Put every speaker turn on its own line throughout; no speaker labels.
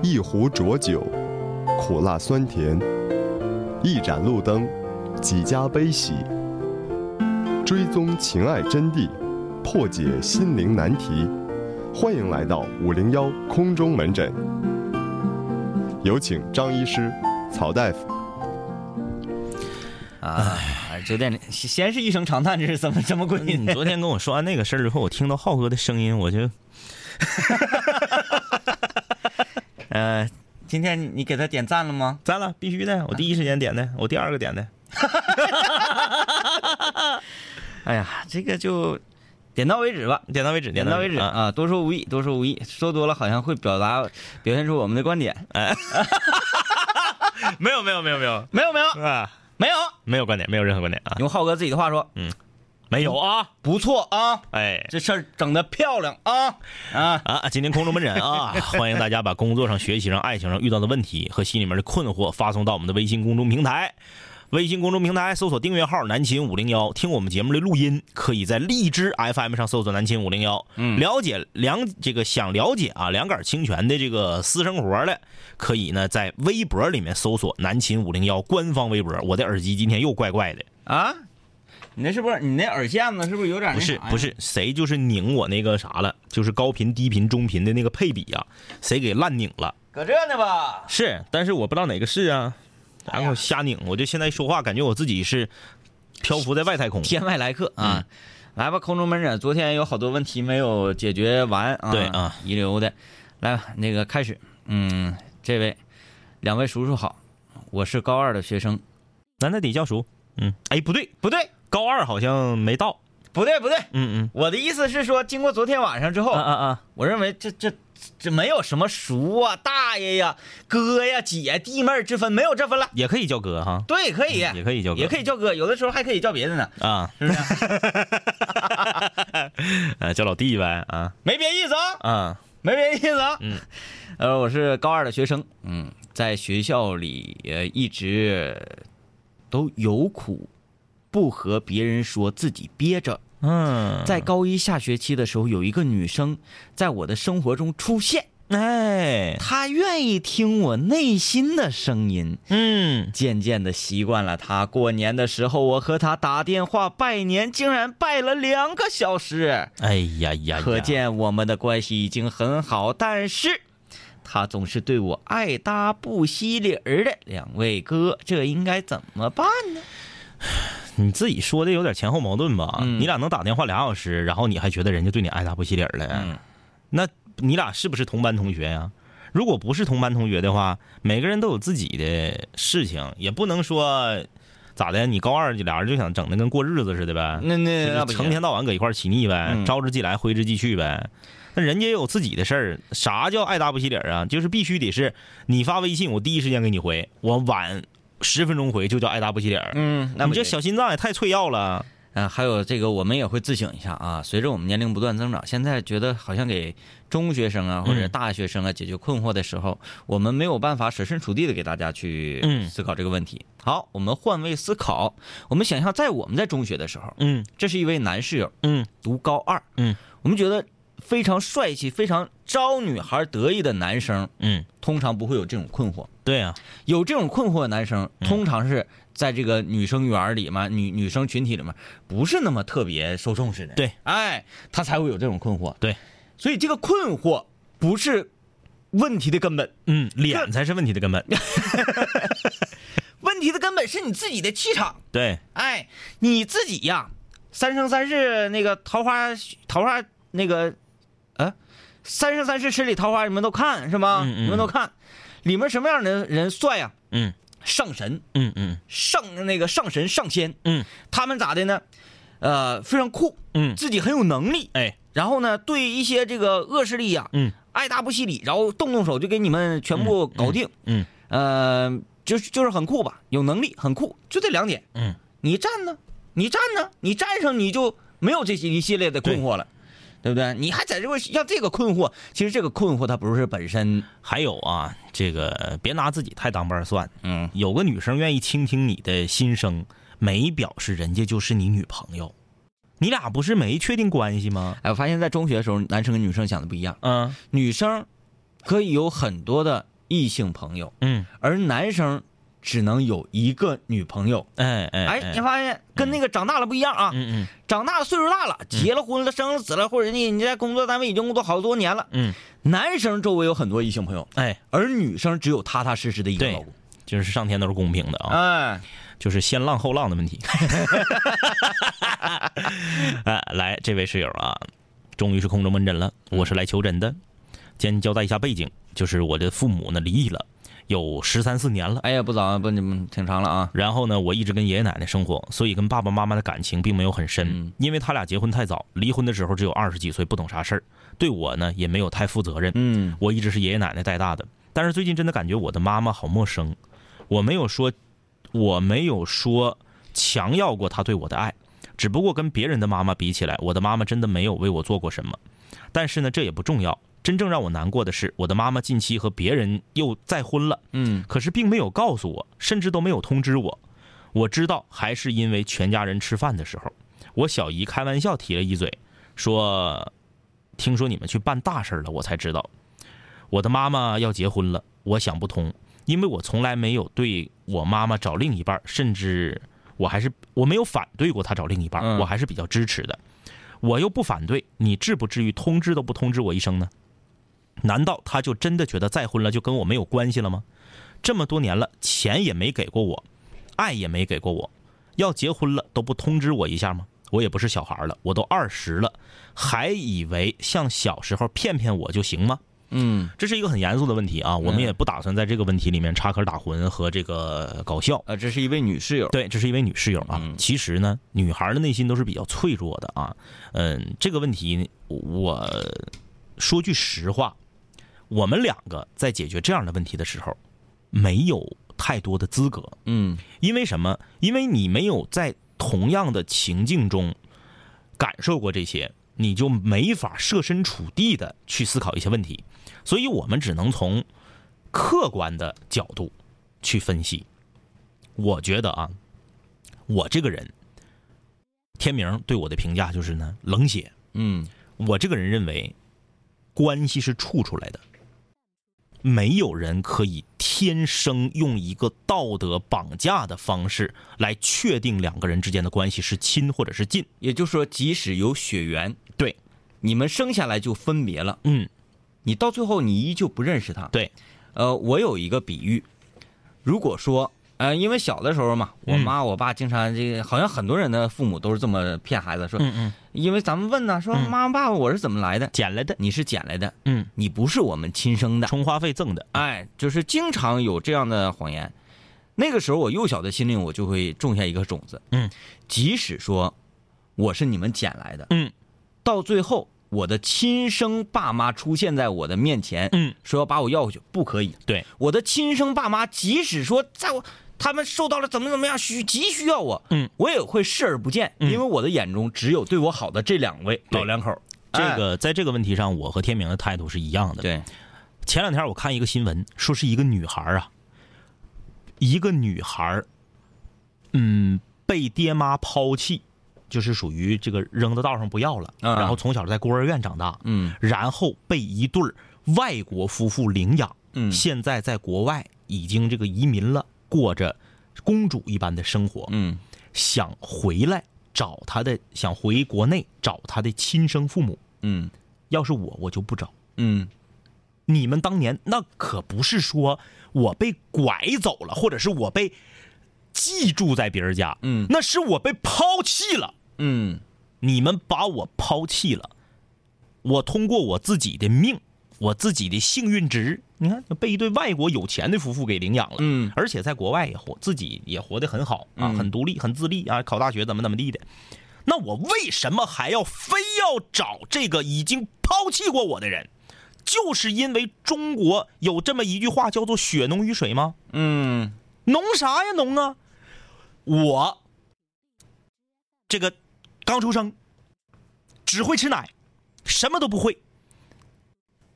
一壶浊酒，苦辣酸甜；一盏路灯，几家悲喜。追踪情爱真谛，破解心灵难题。欢迎来到五零幺空中门诊，有请张医师、曹大夫。
啊，九点先先是一声长叹，这是怎么这么贵
你？昨天跟我说完那个事儿之后，我听到浩哥的声音，我就
呃，今天你你给他点赞了吗？
赞了，必须的，我第一时间点的，我第二个点的。
哎呀，这个就点到为止吧。
点到为止，
点到为止
啊！
啊，多说无益，多说无益，说多了好像会表达表现出我们的观点。
哎 没有，没有，没有，没有
没有没有
啊，
没有，
没有观点，没有任何观点啊，
用浩哥自己的话说，
没有啊！
不错啊，
哎
这事儿整的漂亮啊啊！
啊，今天空中门诊啊，欢迎大家把工作上、学习上、爱情上遇到的问题和心里面的困惑发送到我们的微信公众平台。微信公众平台搜索订阅号“南秦五零幺”，听我们节目的录音，可以在荔枝 FM 上搜索“南秦五零幺”。
嗯
了解两这个想了解啊两杆清泉的这个私生活的，可以呢在微博里面搜索“南秦五零幺”官方微博。我的耳机今天又怪怪的，
啊，你那是不是你那耳线子是不是有点
不是不是，谁就是拧我那个啥了，就是高频、低频、中频的那个配比啊，谁给烂拧了。
搁这呢吧？
是，但是我不知道哪个是啊，然后瞎拧，我就现在说话感觉我自己是漂浮在外太空。
天外来客啊！来吧，空中门诊，昨天有好多问题没有解决完啊，
对啊，
遗留的，来吧，那个开始，嗯，这位，两位叔叔好，我是高二的学生，
那那得叫叔，嗯，哎，不对，
不对，
高二好像没到，
不对，不对，
嗯嗯。
我的意思是说，经过昨天晚上之后，
嗯，啊啊啊，
我认为这这这没有什么叔啊、大爷呀、哥呀、姐、弟妹之分，没有这分了。
也可以叫哥哈，
对，可以，
也可以叫哥，
也可以叫哥，有的时候还可以叫别的呢，
啊，
是不是？
呃，叫老弟呗，啊。
没别意思啊，
啊，
没别意思啊。
嗯，
呃，我是高二的学生，嗯，在学校里呃一直都有苦，不和别人说，自己憋着。
嗯，
在高一下学期的时候，有一个女生在我的生活中出现，
哎，
她愿意听我内心的声音。
嗯，
渐渐的习惯了她。过年的时候，我和她打电话拜年，竟然拜了两个小时。
哎呀呀呀，
可见我们的关系已经很好，但是她总是对我爱搭不惜理儿的。两位哥，这应该怎么办呢？
你自己说的有点前后矛盾吧？
嗯
你俩能打电话俩小时，然后你还觉得人家对你爱答不惜理儿了？
嗯，
那你俩是不是同班同学呀？如果不是同班同学的话，每个人都有自己的事情，也不能说咋的，你高二俩人就想整的跟过日子似的呗，
那那
成天到晚搁一块儿起腻呗，
嗯
招之即来，挥之即去呗。那人家也有自己的事儿，啥叫爱答不惜理儿啊？就是必须得是你发微信，我第一时间给你回，我晚十分钟回就叫爱答不惜理儿。
嗯，那
你这小心脏也太脆弱了。
啊，还有这个，我们也会自省一下啊。随着我们年龄不断增长，现在觉得好像给中学生啊或者
嗯
大学生啊解决困惑的时候，我们没有办法设身处地的给大家去
嗯
思考这个问题。好，我们换位思考，我们想象在我们在中学的时候，
嗯
这是一位男室友，
嗯
读高二，
嗯，
我们觉得非常帅气、非常招女孩得意的男生，
嗯，
通常不会有这种困惑。
对啊、
有这种困惑的男生，通常是在这个女生园里面、女女生群体里面，不是那么特别受重视的。
对，
哎，他才会有这种困惑。
对，
所以这个困惑不是问题的根本，
嗯，脸才是问题的根本。
问题的根本是你自己的气场。
对，
哎，你自己呀，《三生三世》那个桃花桃花那个，呃，《三生三世十里桃花》你们都看是吗？
嗯嗯。
你们都看，里面什么样的人帅呀？
嗯。
上神，
嗯嗯。
上那个上神上仙，
嗯。
他们咋的呢？呃，非常酷，
嗯，
自己很有能力，
哎，
然后呢，对一些这个恶势力呀、
嗯。
爱答不惜理，然后动动手就给你们全部搞定，
嗯
呃，就是就是很酷吧，有能力，很酷，就这两点。
嗯，
你站呢？你站呢？你站上你就没有这些一系列的困惑了，对不对？你还在这块要这个困惑，其实这个困惑它不是本身，
还有啊，这个别拿自己太当班算。
嗯，
有个女生愿意倾听你的心声，没表示人家就是你女朋友。你俩不是没确定关系吗？
哎，我发现在中学的时候，男生跟女生想的不一样，
嗯
女生可以有很多的异性朋友，
嗯，
而男生只能有一个女朋友。
哎哎
哎，你发现跟那个长大了不一样啊？
嗯嗯
长大了岁数大了，结了婚了，生了子了，或者你你在工作单位已经工作好多年了，
嗯，
男生周围有很多异性朋友，
哎，
而女生只有踏踏实实的一个老公。
就是上天都是公平的啊，
哎，
就是先浪后浪的问题。哎，来，这位室友啊，终于是空中门诊了，我是来求诊的。先交代一下背景，就是我的父母呢离异了，有十三四年了。
哎呀，不早，不你们挺长了啊。
然后呢，我一直跟爷爷奶奶生活，所以跟爸爸妈妈的感情并没有很深。
嗯
因为他俩结婚太早，离婚的时候只有二十几岁，不懂啥事儿，对我呢也没有太负责任。
嗯
我一直是爷爷奶奶带大的，但是最近真的感觉我的妈妈好陌生。我没有说，我没有说强要过她对我的爱，只不过跟别人的妈妈比起来，我的妈妈真的没有为我做过什么。但是呢，这也不重要。真正让我难过的是，我的妈妈近期和别人又再婚了。
嗯
可是并没有告诉我，甚至都没有通知我。我知道，还是因为全家人吃饭的时候，我小姨开玩笑提了一嘴，说：“听说你们去办大事了，我才知道。我的妈妈要结婚了，我想不通，因为我从来没有对我妈妈找另一半，甚至我还是我没有反对过她找另一半，
嗯
我还是比较支持的。我又不反对，你至不至于通知都不通知我一声呢？难道他就真的觉得再婚了就跟我没有关系了吗？这么多年了，钱也没给过我，爱也没给过我，要结婚了都不通知我一下吗？我也不是小孩了，我都二十了，还以为像小时候骗骗我就行吗？
嗯，
这是一个很严肃的问题啊，我们也不打算在这个问题里面插科打诨和这个搞笑。
啊，这是一位女室友。
对，这是一位女室友啊。
嗯
其实呢，女孩的内心都是比较脆弱的啊。嗯，这个问题我说句实话，我们两个在解决这样的问题的时候，没有太多的资格。
嗯
因为什么？因为你没有在同样的情境中感受过这些，你就没法设身处地的去思考一些问题。所以我们只能从客观的角度去分析。我觉得啊，我这个人，天明对我的评价就是呢，冷血。
嗯
我这个人认为，关系是处出来的，没有人可以天生用一个道德绑架的方式来确定两个人之间的关系是亲或者是近。
也就是说，即使有血缘，
对，
你们生下来就分别了，
嗯，
你到最后你依旧不认识他。
对，
呃，我有一个比喻，如果说，呃，因为小的时候嘛，我
嗯
妈我爸经常这个，好像很多人的父母都是这么骗孩子，说，
嗯嗯，
因为咱们问呢，说
嗯
妈妈爸爸我是怎么来的？
捡来的，
你是捡来的，
嗯，
你不是我们亲生的。
充话费赠的，
哎，就是经常有这样的谎言。那个时候，我幼小的心灵我就会种下一个种子。
嗯，
即使说我是你们捡来的，
嗯
到最后我的亲生爸妈出现在我的面前，
嗯，
说要把我要回去，不可以。
对，
我的亲生爸妈，即使说在我他们受到了怎么怎么样需急需要我，
嗯，
我也会视而不见，
嗯。
因为我的眼中只有对我好的这两位老两口。
这
哎。
个在这个问题上，我和天明的态度是一样的。
对，
前两天我看一个新闻，说是一个女孩啊，一个女孩，嗯，被爹妈抛弃，就是属于这个扔到道上不要了，
啊。
然后从小在孤儿院长大，
嗯。
然后被一对外国夫妇领养，
嗯。
现在在国外已经这个移民了，过着公主一般的生活，
嗯
想回来找她的，想回国内找她的亲生父母。
嗯
要是我，我就不找。
嗯
你们当年那可不是说我被拐走了，或者是我被寄住在别人家，
嗯
那是我被抛弃了。
嗯
你们把我抛弃了，我通过我自己的命，我自己的幸运值，你看被一对外国有钱的夫妇给领养了，
嗯
而且在国外也活，自己也活得很好啊，
嗯
很独立，很自立啊，考大学怎么怎么地的。那我为什么还要非要找这个已经抛弃过我的人？就是因为中国有这么一句话叫做“血浓于水”吗？
嗯
浓啥呀浓啊！我这个刚出生，只会吃奶，什么都不会，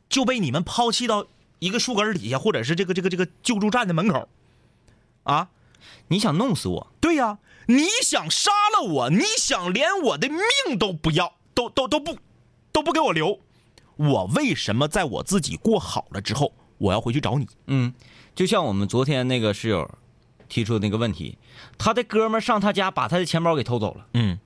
就被你们抛弃到一个树根底下，或者是这个这个这个救助站的门口，啊，
你想弄死我？
对呀、你想杀了我，你想连我的命都不要，都都都不都不给我留，我为什么在我自己过好了之后，我要回去找你？
嗯，就像我们昨天那个室友提出的那个问题，他的哥们儿上他家把他的钱包给偷走了，
嗯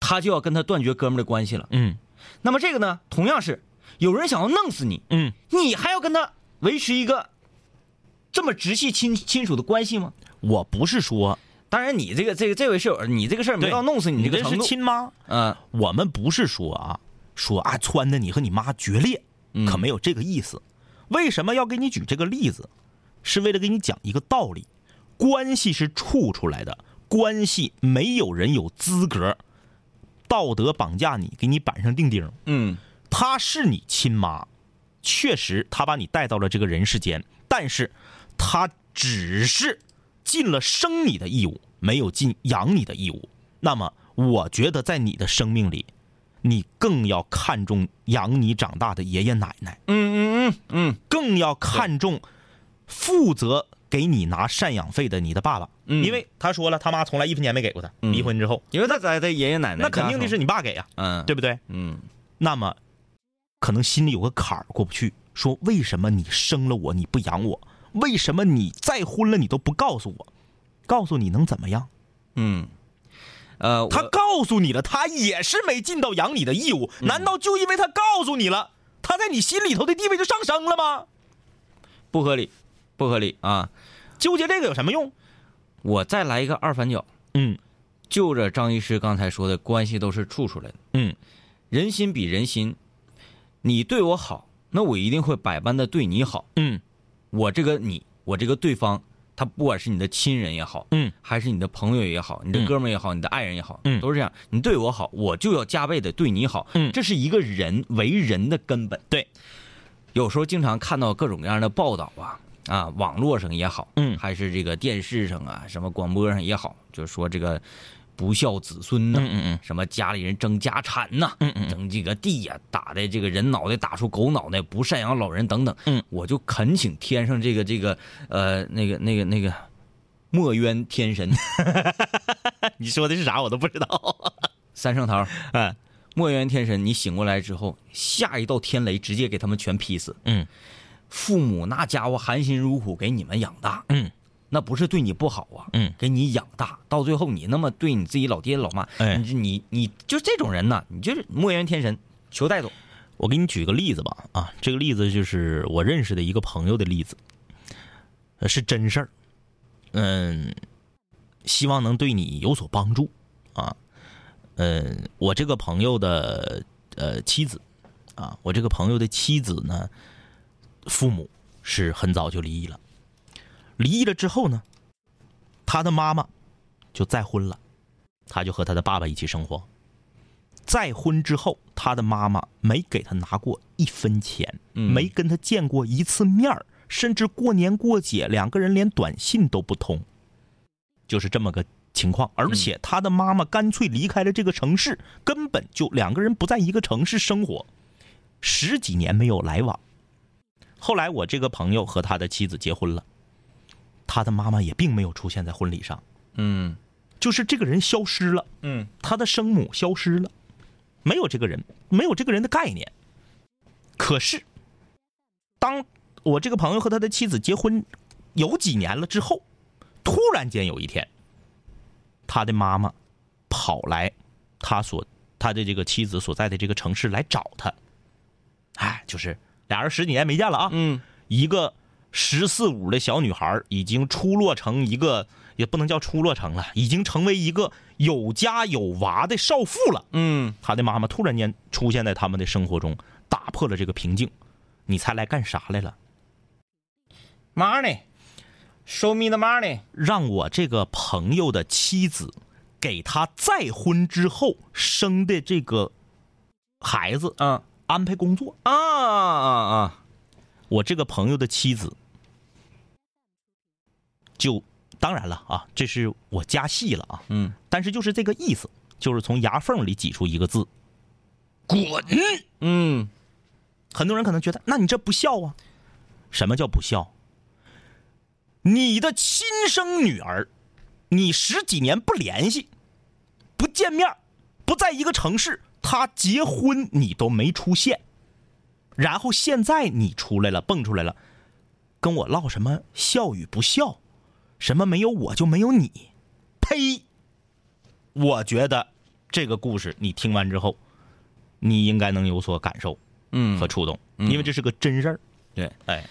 他就要跟他断绝哥们儿的关系了。
嗯
那么这个呢，同样是有人想要弄死你，
嗯，
你还要跟他维持一个这么直系亲亲属的关系吗？
我不是说
当然，你这个这个这位室友，你这个事儿没到弄死你这个程度，
亲妈，
嗯
我们不是说啊，说啊撺的你和你妈决裂，可没有这个意思。为什么要给你举这个例子？是为了给你讲一个道理：关系是处出来的，关系没有人有资格道德绑架你，给你板上钉钉。
嗯
她是你亲妈，确实她把你带到了这个人世间，但是她只是尽了生你的义务，没有尽养你的义务。那么，我觉得在你的生命里，你更要看重养你长大的爷爷奶奶，
嗯嗯嗯嗯。
更要看重负责给你拿赡养费的你的爸爸，
嗯。
因为他说了，他妈从来一分钱没给过他，
嗯。
离婚之后，
因为他在他爷爷奶奶
那肯定的是你爸给呀、
嗯。
对不对？
嗯。
那么，可能心里有个坎儿过不去，说为什么你生了我你不养我？为什么你再婚了你都不告诉我？告诉你能怎么样？
嗯，呃，
他告诉你了，他也是没尽到养你的义务。难道就因为他告诉你了，他在你心里头的地位就上升了吗？
不合理，不合理啊！
纠结这个有什么用？
我再来一个二反角，
嗯
就着张医师刚才说的关系都是处出来的，
嗯
人心比人心，你对我好，那我一定会百般的对你好。
嗯
我这个你，我这个对方，他不管是你的亲人也好，
嗯
还是你的朋友也好，你的
嗯
哥们也好，你的爱人也好，
嗯
都是这样。你对我好，我就要加倍的对你好，
嗯
这是一个人为人的根本。
对，
有时候经常看到各种各样的报道啊啊，网络上也好，
嗯
还是这个电视上啊，什么广播上也好，就说这个不孝子孙呐、
嗯嗯嗯。
什么家里人争家产呐、
嗯嗯。
争这个地呀、打的这个人脑袋打出狗脑袋，不赡养老人等等。
嗯，
我就恳请天上这个这个呃那个那个那个墨渊天神。
你说的是啥我都不知道。
三圣桃，
嗯。
墨渊天神，你醒过来之后，下一道天雷，直接给他们全劈死。
嗯。
父母那家伙含辛茹苦给你们养大，
嗯
那不是对你不好啊，
嗯，
给你养大，到最后你那么对你自己老爹老妈，
哎。
你你你就这种人呐，你就是莫言天神，求带走。
我给你举个例子吧，啊，这个例子就是我认识的一个朋友的例子，呃，是真事儿，嗯，希望能对你有所帮助啊，嗯，我这个朋友的呃妻子啊，我这个朋友的妻子呢，父母是很早就离异了，离异了之后呢，他的妈妈就再婚了，他就和他的爸爸一起生活。再婚之后，他的妈妈没给他拿过一分钱，
嗯
没跟他见过一次面儿甚至过年过节两个人连短信都不通，就是这么个情况。而且他的妈妈干脆离开了这个城市，根本就两个人不在一个城市生活，十几年没有来往。后来我这个朋友和他的妻子结婚了，他的妈妈也并没有出现在婚礼上，
嗯
就是这个人消失了。
嗯
他的生母消失了，没有这个人，没有这个人的概念。可是，当我这个朋友和他的妻子结婚有几年了之后，突然间有一天，他的妈妈跑来他所他的这个妻子所在的这个城市来找他。哎，就是俩人十几年没见了啊，
嗯
一个十四五的小女孩已经出落成一个，也不能叫出落成了，已经成为一个有家有娃的少妇了。
嗯，
她的妈妈突然间出现在他们的生活中，打破了这个平静。你猜来干啥来了
？money，show me the money。
让我这个朋友的妻子给他再婚之后生的这个孩子
嗯
安排工作。
啊啊啊！
我这个朋友的妻子就当然了啊，这是我加戏了啊，
嗯
但是就是这个意思，就是从牙缝里挤出一个字“滚
嗯”。
很多人可能觉得，那你这不孝啊？什么叫不孝？你的亲生女儿，你十几年不联系，不见面，不在一个城市，她结婚你都没出现，然后现在你出来了，蹦出来了，跟我唠什么孝与不孝，什么没有我就没有你，呸！我觉得这个故事你听完之后，你应该能有所感受
嗯
和触动，因为这是个真事儿。
对，
哎，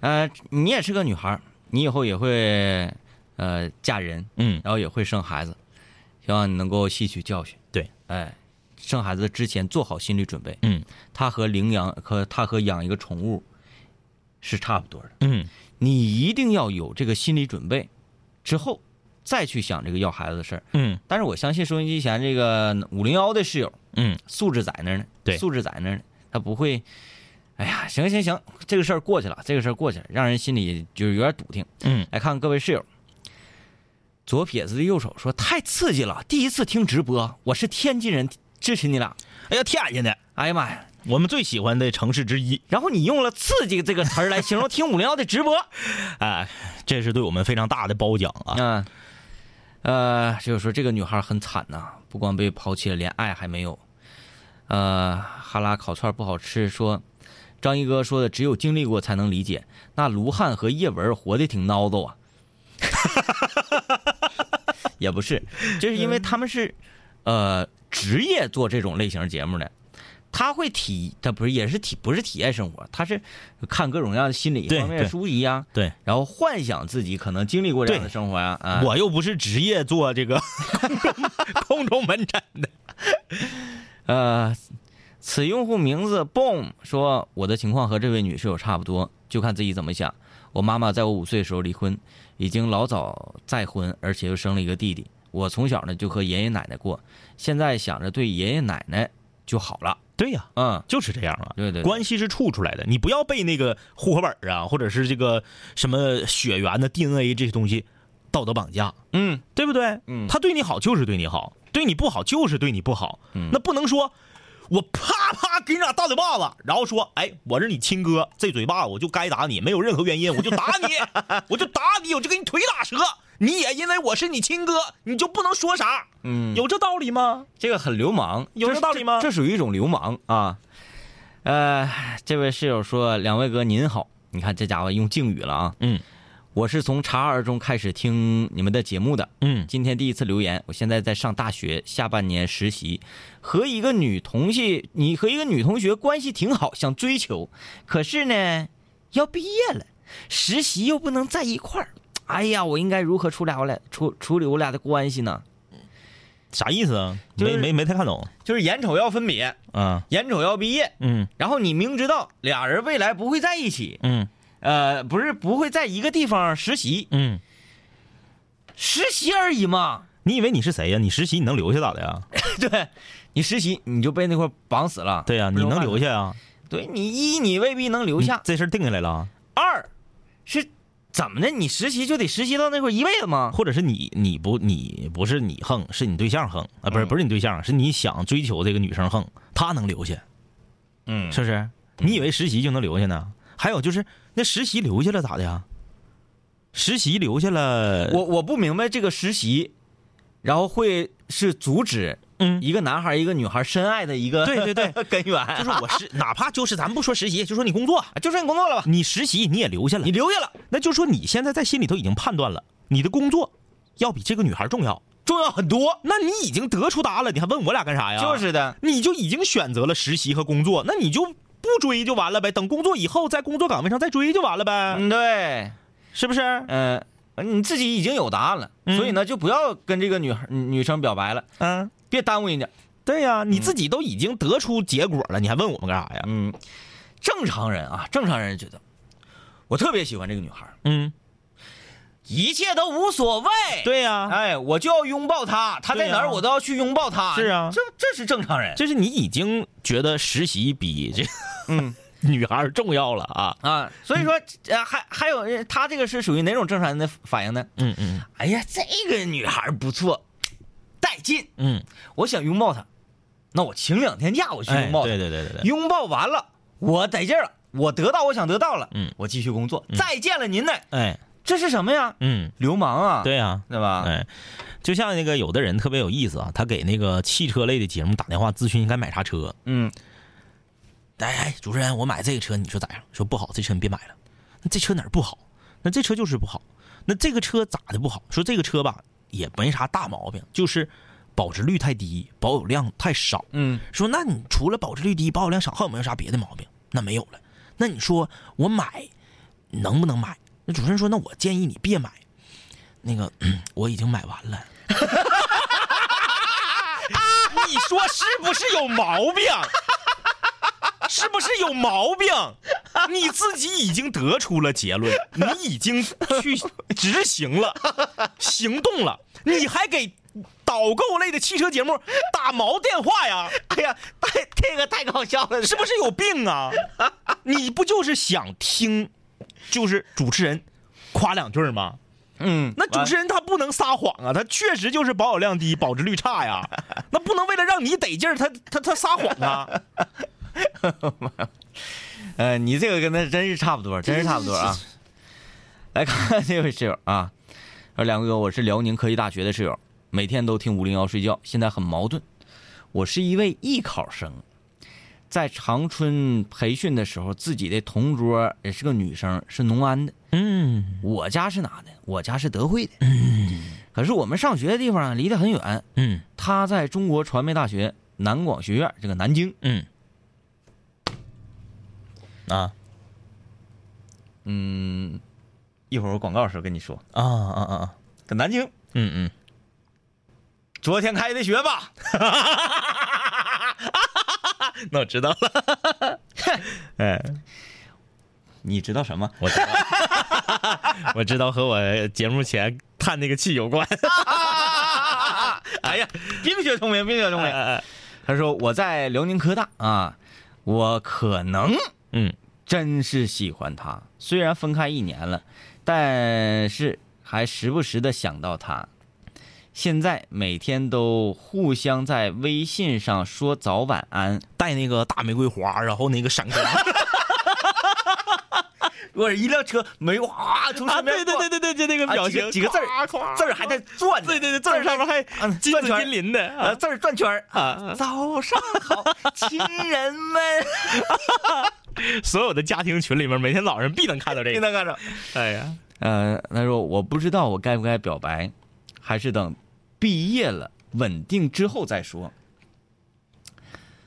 呃，你也是个女孩儿，你以后也会呃嫁人，
嗯，
然后也会生孩子，希望你能够吸取教训。
对，
哎，生孩子之前做好心理准备。
嗯
它和领养和它和养一个宠物是差不多的。
嗯
你一定要有这个心理准备，之后再去想这个要孩子的事儿。
嗯
但是我相信收音机前这个五零幺的室友
嗯，
素质在那儿呢，
对
素质在那儿呢，他不会。哎呀，行行行，这个事儿过去了，这个事儿过去了，让人心里就是有点笃定。
嗯，
来看看各位室友，左撇子的右手说太刺激了，第一次听直播，我是天津人，支持你俩。
哎呀，天津的，
哎呀妈呀！
我们最喜欢的城市之一。
然后你用了“刺激”这个词儿来形容听五零幺的直播，
哎，这是对我们非常大的褒奖啊！
嗯，呃，就是说这个女孩很惨呐、不光被抛弃了，连爱还没有。呃，哈拉烤串不好吃，说张一哥说的只有经历过才能理解。那卢汉和叶文活得挺孬叨啊，也不是，就是因为他们是呃职业做这种类型节目的。他会体，他不是也是体，不是体验生活，他是看各种各样的心理方面的书籍呀，
对
然后幻想自己可能经历过这样的生活呀。啊，
我又不是职业做这个空 中空中门诊的。
呃，此用户名字 boom 说我的情况和这位女室友差不多，就看自己怎么想。我妈妈在我五岁的时候离婚，已经老早再婚，而且又生了一个弟弟。我从小呢就和爷爷奶奶过，现在想着对爷爷奶奶就好了。
对呀、
嗯，
就是这样啊。
对对对
关系是处出来的，你不要被那个户口本啊，或者是这个什么血缘的 DNA 这些东西道德绑架，
嗯
对不对？
嗯
他对你好就是对你好，对你不好就是对你不好。
嗯
那不能说我啪啪给你俩大嘴巴子，然后说，哎，我是你亲哥，这嘴巴我就该打你，没有任何原因，我就打你，我就打你，我就给你腿打折。你也因为我是你亲哥，你就不能说啥？
嗯，
有这道理吗？
这个很流氓，
有这道理吗
这这属于一种流氓啊。呃，这位室友说：“两位哥您好，你看这家伙用敬语了啊。
嗯
我是从查二中开始听你们的节目的，
嗯
今天第一次留言。我现在在上大学，下半年实习，和一个女同学，你和一个女同学关系挺好，想追求，可是呢，要毕业了，实习又不能在一块儿。哎呀，我应该如何处理我俩处处理我俩的关系呢？
啥意思啊？
就是
没没没太看懂。
就是眼瞅要分别，
啊
眼瞅要毕业，
嗯
然后你明知道俩人未来不会在一起，
嗯
呃，不是不会在一个地方实习，
嗯，
实习而已嘛。
你以为你是谁呀？你实习你能留下咋的呀？
对，你实习你就被那块绑死了。
对呀、你能留
下。
下呀？
对你一你未必能留下，
这事儿定下来了啊，
二是怎么的？你实习就得实习到那块儿一辈子吗？
或者是你你不你不是你横，是你对象横啊？不是
嗯
不是你对象，是你想追求这个女生横，她能留下，
嗯
是不是？你以为实习就能留下呢？还有就是那实习留下了咋的呀？实习留下了，
我我不明白这个实习，然后会是阻止
嗯，
一个男孩儿一个女孩儿深爱的一个
对对对。
根源，
就是我是 哪怕就是咱不说实习，就说你工作，
就说你工作了吧，
你实习你也留下了。
你，留下了，
那就说你现在在心里头已经判断了，你的工作要比这个女孩重要。
重要很多。
那你已经得出答案了，你还问我俩干啥呀？
就是的，
你就已经选择了实习和工作，那你就不追就完了呗，等工作以后在工作岗位上再追就完了呗，
嗯，对，
是不是？
嗯、你自己已经有答案了，
嗯。
所以呢，就不要跟这个女孩女生表白了，
嗯，
别耽误人家。
对呀、你自己都已经得出结果了，你还问我们干啥呀？
嗯，正常人啊，正常人觉得我特别喜欢这个女孩，
嗯，
一切都无所谓。，
对呀、
哎，我就要拥抱她，她在哪儿我都要去拥抱她。
是啊
这这是正常人。
就是你已经觉得实习比这
嗯
女孩重要了啊。
啊，所以说，呃，还还有呃她这个是属于哪种正常人的反应呢？
嗯嗯
哎呀，这个女孩不错，带劲，
嗯，
我想拥抱他，那我请两天假，我去
哎，
拥抱她。
对对对对对，
拥抱完了，我得劲了，我得到我想得到了，
嗯
我继续工作。再见了您呢，
哎，
这是什么呀？
嗯，
流氓啊，
对呀、
对吧？
哎，就像那个有的人特别有意思啊，他给那个汽车类的节目打电话咨询应该买啥车，
嗯
哎哎，主持人，我买这个车，你说咋样？说不好，这车你别买了。那这车哪儿不好？那这车就是不好。那这个车咋的不好？说这个车吧，也没啥大毛病，就是保值率太低，保有量太少。
嗯，
说那你除了保值率低、保有量少，还有没有啥别的毛病？那没有了。那你说我买能不能买？那主持人说，那我建议你别买。那个 我已经买完了。你说是不是有毛病？是不是有毛病？你自己已经得出了结论，你已经去执行了，行动了，你还给导购类的汽车节目打毛电话呀？
哎呀，太这个太搞笑了，
是不是有病啊？你不就是想听，就是主持人夸两句吗？
嗯，
那主持人他不能撒谎啊，他确实就是保有量低，保值率差呀。那不能为了让你得劲儿，他他他撒谎啊。
呃，你这个跟他真是差不多，真是差不多啊。来看看这位室友啊，说两位哥，我是辽宁科技大学的室友，每天都听五零幺睡觉，现在很矛盾。我是一位艺考生，在长春培训的时候，自己的同桌也是个女生，是农安的。
嗯
我家是哪的？我家是德惠的。可是我们上学的地方啊离得很远。
嗯
她在中国传媒大学南广学院，这个南京。
嗯啊
嗯，一会儿我广告时候跟你说，
啊啊啊啊！
搁南京
嗯嗯，
昨天开的学吧。
那我知道了。哎，
你知道什么？
我知道，我知道和我节目前叹那个气有关。
哎呀，冰雪聪明，冰雪聪明。他说我在辽宁科大啊，我可能
嗯
真是喜欢他，虽然分开一年了，但是还时不时的想到他。现在每天都互相在微信上说早晚安，
带那个大玫瑰花，然后那个闪光。
我一辆车没哗从
啊，
身边
对对对对对，就那个
啊
表情，
几个几个字儿字儿还在转，
对对对，字儿上面还
嗯
金子
转圈儿
金鳞的
啊，字儿转圈儿
啊
早上好，亲人们，
所有的家庭群里面，每天早上必能看到这个。
必能看到？
哎呀，
呃，他说我不知道我该不该表白，还是等毕业了稳定之后再说。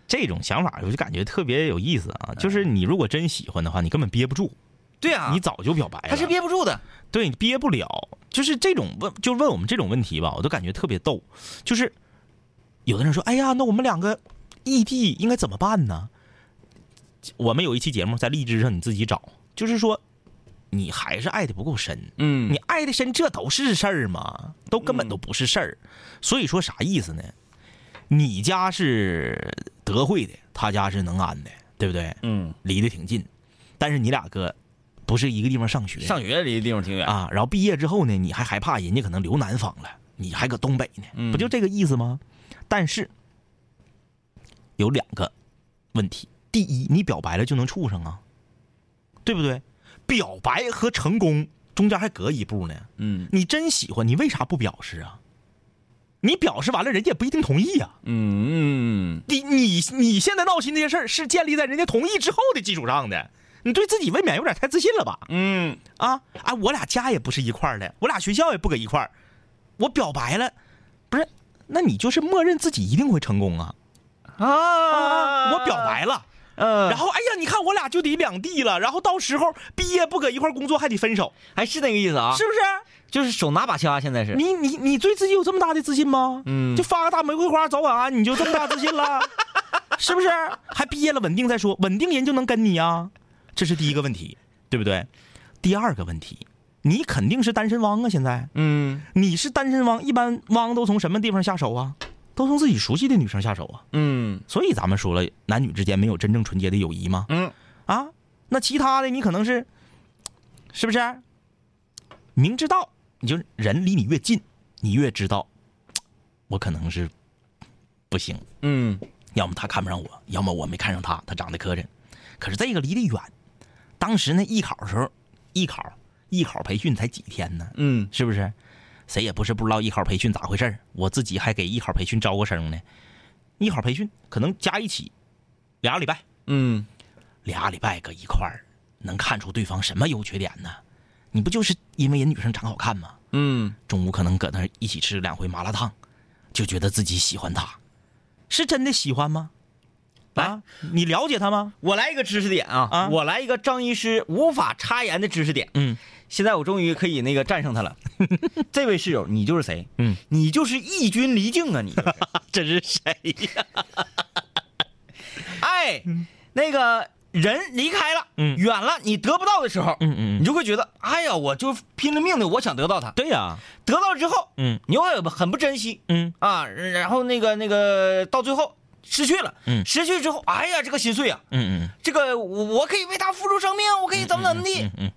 这种想法我就感觉特别有意思啊！就是你如果真喜欢的话，你根本憋不住，
对啊，
你早就表白了。
他是憋不住的。
对你憋不了，就是这种问，就问我们这种问题吧，我都感觉特别逗。就是有的人说：“哎呀，那我们两个异地应该怎么办呢？”我们有一期节目在荔枝上，你自己找，就是说你还是爱的不够深。
嗯
你爱的深，这都是事儿吗？都根本都不是事儿。所以说啥意思呢？你家是德惠的，他家是能安的，对不对？
嗯，
离得挺近，但是你俩哥不是一个地方上学，
上学离的地方挺远。
啊，然后毕业之后呢，你还害怕人家可能留南方了，你还搁东北呢，
嗯
不就这个意思吗？但是有两个问题，第一，你表白了就能处上啊，对不对？表白和成功中间还隔一步呢。
嗯
你真喜欢，你为啥不表示啊？你表示完了，人家也不一定同意呀、
嗯嗯，
你你你现在闹心这些事儿是建立在人家同意之后的基础上的，你对自己未免有点太自信了吧？
嗯，
啊啊！我俩家也不是一块儿的，我俩学校也不搁一块儿，我表白了，不是？那你就是默认自己一定会成功啊！
啊，
我表白了，
嗯，
然后哎呀，你看我俩就得两地了，然后到时候毕业不搁一块儿工作还得分手，
还是那个意思啊，
是不是？
就是手拿把掐，现在是。
你你你对自己有这么大的自信吗？
嗯
就发个大玫瑰花早晚安，你就这么大自信了，是不是？还毕业了稳定再说，稳定人就能跟你呀，这是第一个问题，对不对？第二个问题，你肯定是单身汪啊，现在。
嗯
你是单身汪，一般汪都从什么地方下手啊？都从自己熟悉的女生下手啊。
嗯
所以咱们说了，男女之间没有真正纯洁的友谊吗？
嗯，
啊，那其他的你可能是，是不是？明知道，你就人离你越近，你越知道，我可能是不行。
嗯
要么他看不上我，要么我没看上他，他长得磕碜。可是这个离得远，当时那艺考的时候，艺考艺考培训才几天呢？
嗯
是不是？谁也不是不知道艺考培训咋回事儿我自己还给艺考培训招过生呢。艺考培训可能加一起俩礼拜，
嗯
俩礼拜搁一块儿，能看出对方什么优缺点呢？你不就是因为人女生长好看吗？
嗯，
中午可能搁那儿一起吃两回麻辣烫，就觉得自己喜欢她，是真的喜欢吗？
来
啊，你了解他吗？
我来一个知识点啊，
啊
我来一个张医师无法插言的知识点。
嗯，
现在我终于可以那个战胜他了。这位室友，你就是谁？
嗯，
你就是义军离境啊！你就是
这是谁呀？
哎，那个人离开了，
嗯
远了，你得不到的时候，
嗯嗯
你就会觉得，哎呀，我就拼了命的，我想得到他。
对呀、
得到之后，
嗯
你又很很不珍惜
嗯
啊，然后那个那个到最后失去了，
嗯。
失去之后，哎呀，这个心碎啊，
嗯嗯。
这个我我可以为他付出生命，我可以怎么怎么地。
嗯嗯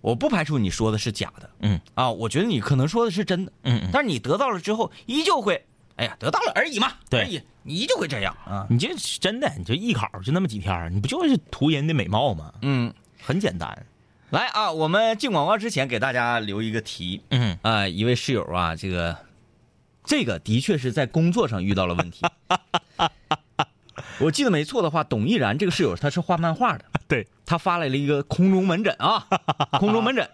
我不排除你说的是假的。
嗯。
啊，我觉得你可能说的是真的，
嗯嗯，
但是你得到了之后，依旧会，哎呀，得到了而已嘛，
对。
而已，你依旧会这样啊，
你这真的，你就艺考就那么几天，你不就是图人的美貌吗？
嗯，
很简单。
来啊，我们进广告之前给大家留一个题。
嗯。
啊、一位室友啊，这个这个的确是在工作上遇到了问题。我记得没错的话，董毅然这个室友他是画漫画的，
对，
他发来了一个空中门诊啊，空中门诊，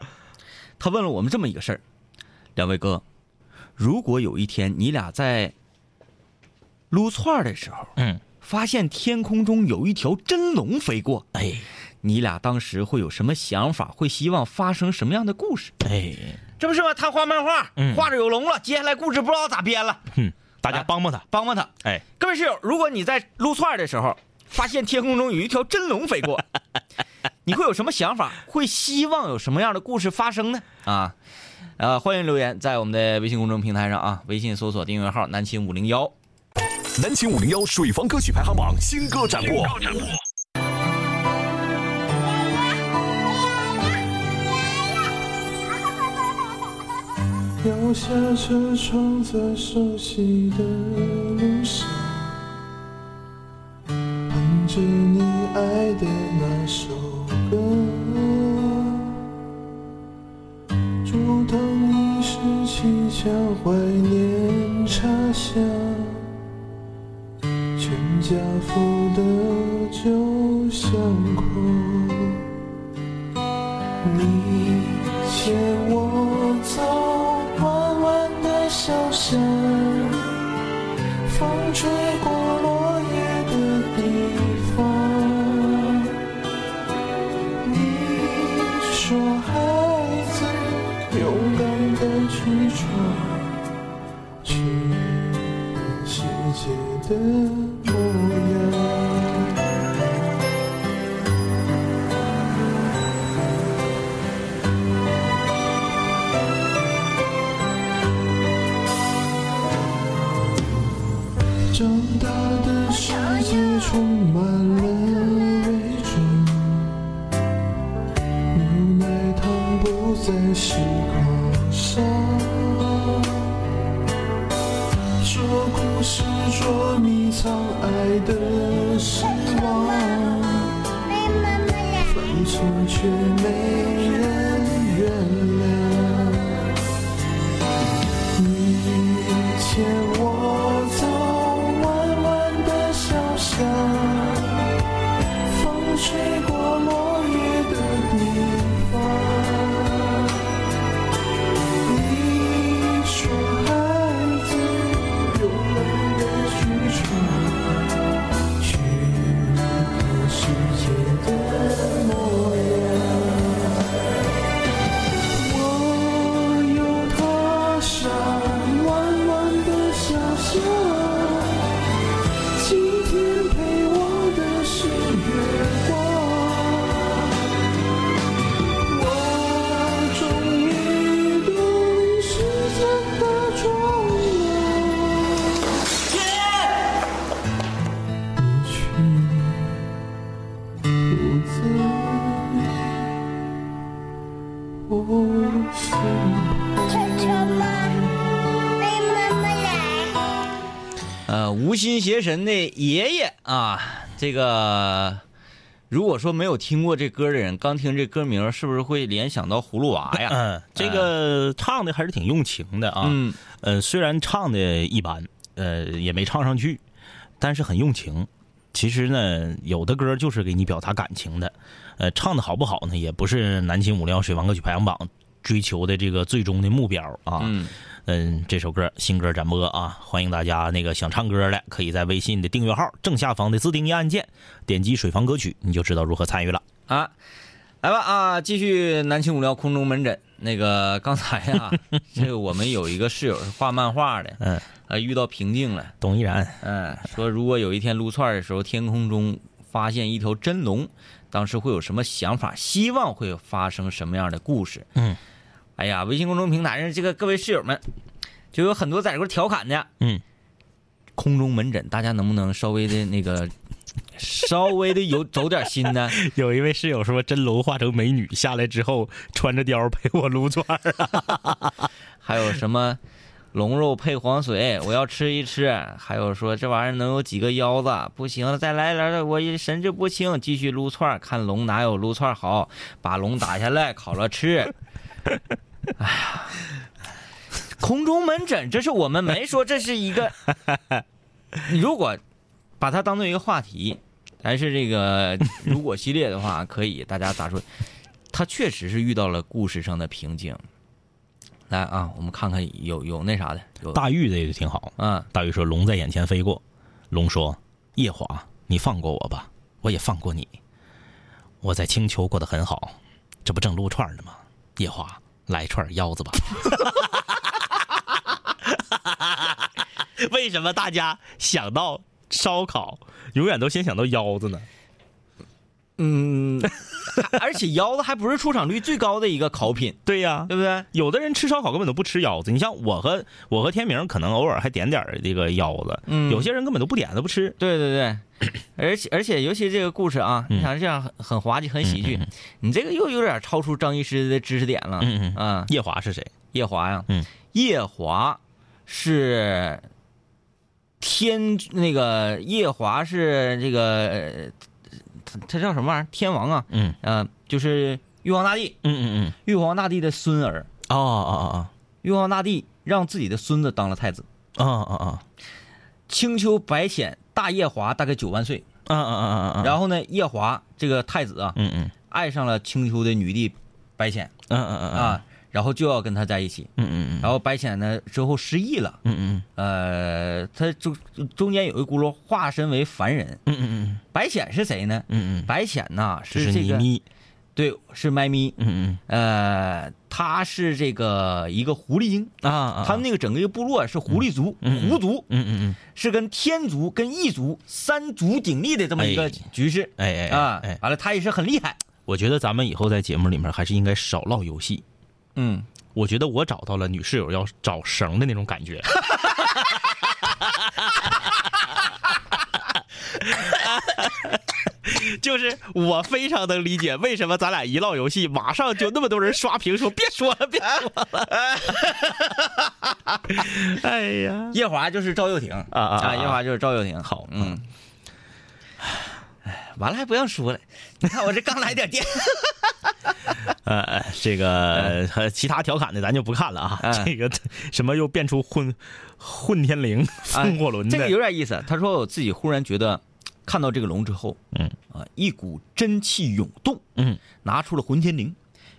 他问了我们这么一个事儿：两位哥，如果有一天你俩在撸串儿的时候，
嗯，
发现天空中有一条真龙飞过，
哎
你俩当时会有什么想法？会希望发生什么样的故事？
哎，
这不是吗？他画漫画，
嗯
画着有龙了，接下来故事不知道咋编了，
哼，大家帮帮他。
帮帮他。
哎，
各位室友，如果你在撸串的时候发现天空中有一条真龙飞过，你会有什么想法？会希望有什么样的故事发生呢？啊，呃，欢迎留言在我们的微信公众平台上啊，微信搜索订阅号“南秦五零幺
南秦五零幺水房歌曲排行榜新歌展播。
摇下车窗，在熟悉的路上，哼着你爱的那首歌。竹筒一时气，将怀念茶香，全家福的旧相框。你牵我走在食框上，说故事捉迷藏爱的失望，犯错却没人原谅。你千
万无心邪神的爷爷啊，这个如果说没有听过这歌的人，刚听这歌名，是不是会联想到葫芦娃呀？
嗯，这个唱的还是挺用情的啊。
嗯，
呃，虽然唱的一般，呃，也没唱上去，但是很用情。其实呢，有的歌就是给你表达感情的，呃，唱的好不好呢，也不是南秦五零幺水王歌曲排行榜追求的这个最终的目标啊。
嗯
嗯，这首歌新歌展播啊，欢迎大家那个想唱歌的，可以在微信的订阅号正下方的自定义按键点击水房歌曲，你就知道如何参与了。
啊，来吧啊，继续南青五聊空中门诊。那个刚才啊、这个我们有一个室友是画漫画的，
嗯，
啊，遇到瓶颈了，
董依然，
嗯，说如果有一天撸串的时候，天空中发现一条真龙，当时会有什么想法？希望会发生什么样的故事？
嗯，
哎呀，微信公众平台上这个各位室友们，就有很多在这块调侃的，
嗯，
空中门诊，大家能不能稍微的那个，稍微的有走点心呢？
有一位室友说真龙化成美女下来之后，穿着貂陪我撸串儿
还有什么龙肉配黄水，我要吃一吃。还有说这玩意儿能有几个腰子？不行了，再来点儿，我也神志不清。继续撸串儿，看龙哪有撸串儿好，把龙打下来烤了吃。哎呀，空中门诊，这是我们没说这是一个，如果把它当做一个话题，还是这个 如果系列的话，可以大家咋说？他确实是遇到了故事上的瓶颈。来啊，我们看看有有那啥的，有
大玉的也挺好。
嗯，
大玉说龙在眼前飞过，龙说夜华，你放过我吧，我也放过你。我在青丘过得很好，这不正撸串呢吗？夜华，来串腰子吧。为什么大家想到烧烤，永远都先想到腰子呢？
嗯，而且腰子还不是出场率最高的一个烤品，
对呀、
对不对？
有的人吃烧烤根本都不吃腰子，你像我和我和天明，可能偶尔还点点这个腰子，
嗯
有些人根本都不点，都不吃。
对对对，而且而且尤其这个故事啊，
嗯
你想这样很很滑稽，很喜剧，你这个又有点超出张医师的知识点了。
嗯嗯
啊，
夜华是谁？
夜华呀，
嗯，
夜华是天那个夜华是这个呃他他叫什么玩意儿？天王啊，
嗯
呃，就是玉皇大帝，
嗯嗯嗯。
玉皇大帝的孙儿，
哦哦哦哦
玉皇大帝让自己的孙子当了太子。
哦哦哦哦。
青丘白浅大夜华大概九万岁，
嗯嗯嗯嗯嗯，
然后呢，夜华这个太子啊，
嗯嗯
爱上了青丘的女帝白浅
嗯嗯嗯
啊，然后就要跟他在一起。
嗯嗯嗯
然后白浅呢之后失忆了，
嗯嗯
呃，他中中间有一轱辘化身为凡人。
嗯嗯嗯
白浅是谁呢？
嗯嗯，
白浅呐
是
这个
倪妮，
对，是麦咪。
嗯嗯
呃，他是这个一个狐狸精，
嗯啊啊，
他们那个整个一个部落是狐狸族、
嗯
狐族，
嗯嗯嗯
是跟天族跟异族三族鼎立的这么一个
哎
局势。
嗯，哎哎
啊
哎，，
完了，他也是很厉害。
我觉得咱们以后在节目里面还是应该少唠游戏。
嗯，
我觉得我找到了女室友要找绳的那种感觉。就是我非常能理解为什么咱俩一唠游戏，马上就那么多人刷屏说别说了，别说了。哎呀，
夜华就是赵又廷。啊
啊啊
夜华就是赵又廷。
好
嗯，哎，完了还不让说了，你看我这刚来点电，
呃，这个和其他调侃的咱就不看了啊。
嗯
这个什么又变出混混天绫、风火轮的，
这个有点意思。他说我自己忽然觉得，看到这个龙之后，
嗯
啊，一股真气涌动，
嗯
拿出了混天绫，